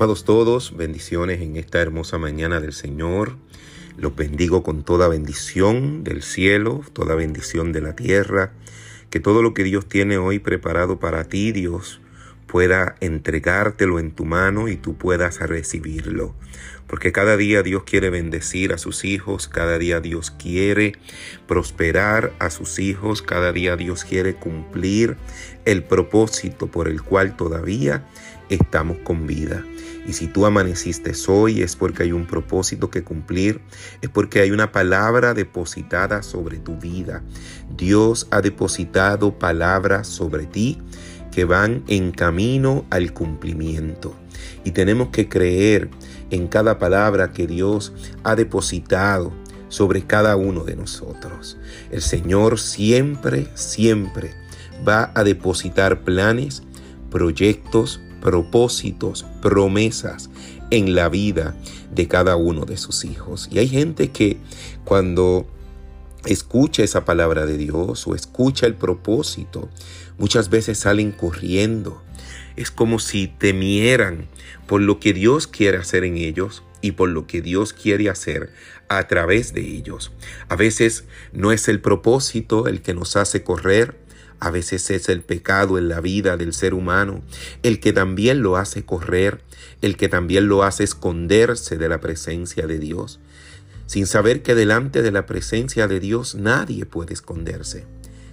Amados todos, bendiciones en esta hermosa mañana del Señor. Los bendigo con toda bendición del cielo, toda bendición de la tierra. Que todo lo que Dios tiene hoy preparado para ti, Dios, pueda entregártelo en tu mano y tú puedas recibirlo. Porque cada día Dios quiere bendecir a sus hijos, cada día Dios quiere prosperar a sus hijos, cada día Dios quiere cumplir el propósito por el cual todavía estamos con vida. Y si tú amaneciste hoy es porque hay un propósito que cumplir, es porque hay una palabra depositada sobre tu vida. Dios ha depositado palabras sobre ti que van en camino al cumplimiento. Y tenemos que creer en cada palabra que Dios ha depositado sobre cada uno de nosotros. El Señor siempre, siempre va a depositar planes, proyectos, propósitos, promesas en la vida de cada uno de sus hijos. Y hay gente que cuando escucha esa palabra de Dios o escucha el propósito, muchas veces salen corriendo. Es como si temieran por lo que Dios quiere hacer en ellos y por lo que Dios quiere hacer a través de ellos. A veces no es el propósito el que nos hace correr, a veces es el pecado en la vida del ser humano el que también lo hace correr, el que también lo hace esconderse de la presencia de Dios, sin saber que delante de la presencia de Dios nadie puede esconderse.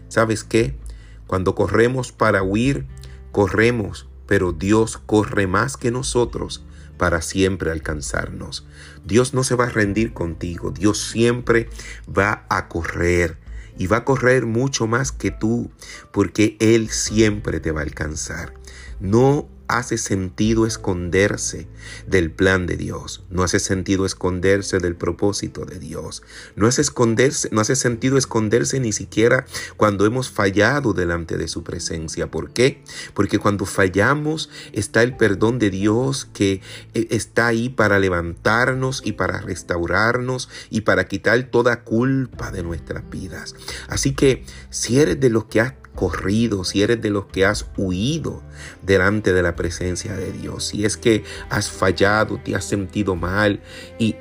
¿Sabes qué? Cuando corremos para huir, corremos, pero Dios corre más que nosotros para siempre alcanzarnos. Dios no se va a rendir contigo, Dios siempre va a correr y va a correr mucho más que tú, porque Él siempre te va a alcanzar. No hace sentido esconderse del plan de Dios, no hace sentido esconderse del propósito de Dios, no hace, esconderse, no hace sentido esconderse ni siquiera cuando hemos fallado delante de su presencia. ¿Por qué? Porque cuando fallamos está el perdón de Dios que eh, está ahí para levantarnos y para restaurarnos y para quitar toda culpa de nuestras vidas. Así que si eres de los que has corrido, si eres de los que has huido delante de la presencia de Dios, si es que has fallado, te has sentido mal y,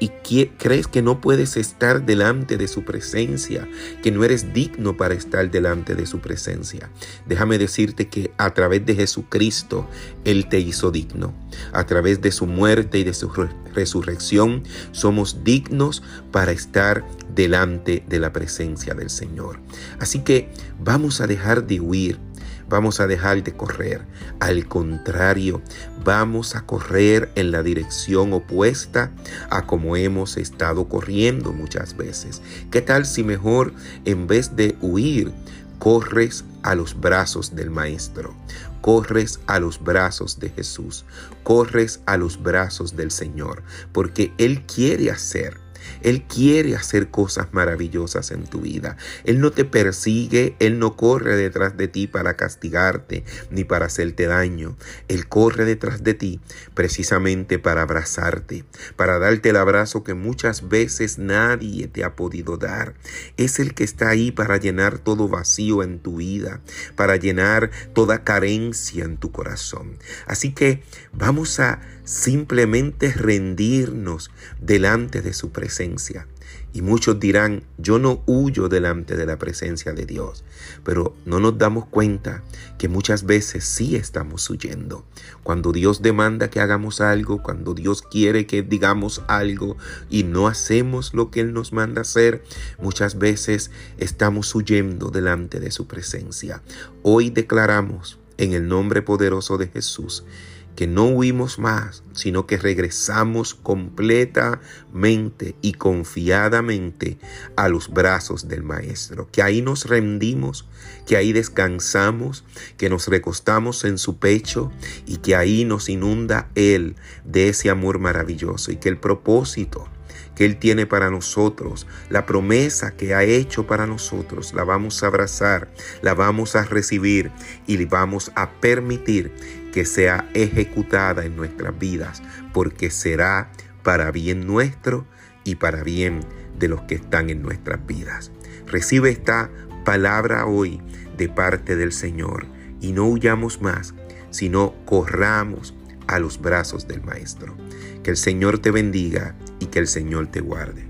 crees que no puedes estar delante de su presencia, que no eres digno para estar delante de su presencia, déjame decirte que a través de Jesucristo Él te hizo digno. A través de su muerte y de su resurrección somos dignos para estar delante de la presencia del Señor. Así que vamos a dejar de huir, vamos a dejar de correr. Al contrario, vamos a correr en la dirección opuesta a como hemos estado corriendo muchas veces. ¿Qué tal si mejor en vez de huir, corres a los brazos del Maestro? corres a los brazos de Jesús, corres a los brazos del Señor, porque Él quiere hacer él quiere hacer cosas maravillosas en tu vida. Él no te persigue, Él no corre detrás de ti para castigarte ni para hacerte daño. Él corre detrás de ti precisamente para abrazarte, para darte el abrazo que muchas veces nadie te ha podido dar. Es el que está ahí para llenar todo vacío en tu vida, para llenar toda carencia en tu corazón. Así que vamos a simplemente rendirnos delante de su presencia. Y muchos dirán, yo no huyo delante de la presencia de Dios, pero no nos damos cuenta que muchas veces sí estamos huyendo. Cuando Dios demanda que hagamos algo, cuando Dios quiere que digamos algo y no hacemos lo que Él nos manda hacer, muchas veces estamos huyendo delante de su presencia. Hoy declaramos en el nombre poderoso de Jesús que no huimos más, sino que regresamos completamente y confiadamente a los brazos del Maestro, que ahí nos rendimos, que ahí descansamos, que nos recostamos en su pecho y que ahí nos inunda Él de ese amor maravilloso y que el propósito que Él tiene para nosotros, la promesa que ha hecho para nosotros, la vamos a abrazar, la vamos a recibir y le vamos a permitir que sea ejecutada en nuestras vidas, porque será para bien nuestro y para bien de los que están en nuestras vidas. Recibe esta palabra hoy de parte del Señor y no huyamos más, sino corramos a los brazos del Maestro. Que el Señor te bendiga y que el Señor te guarde.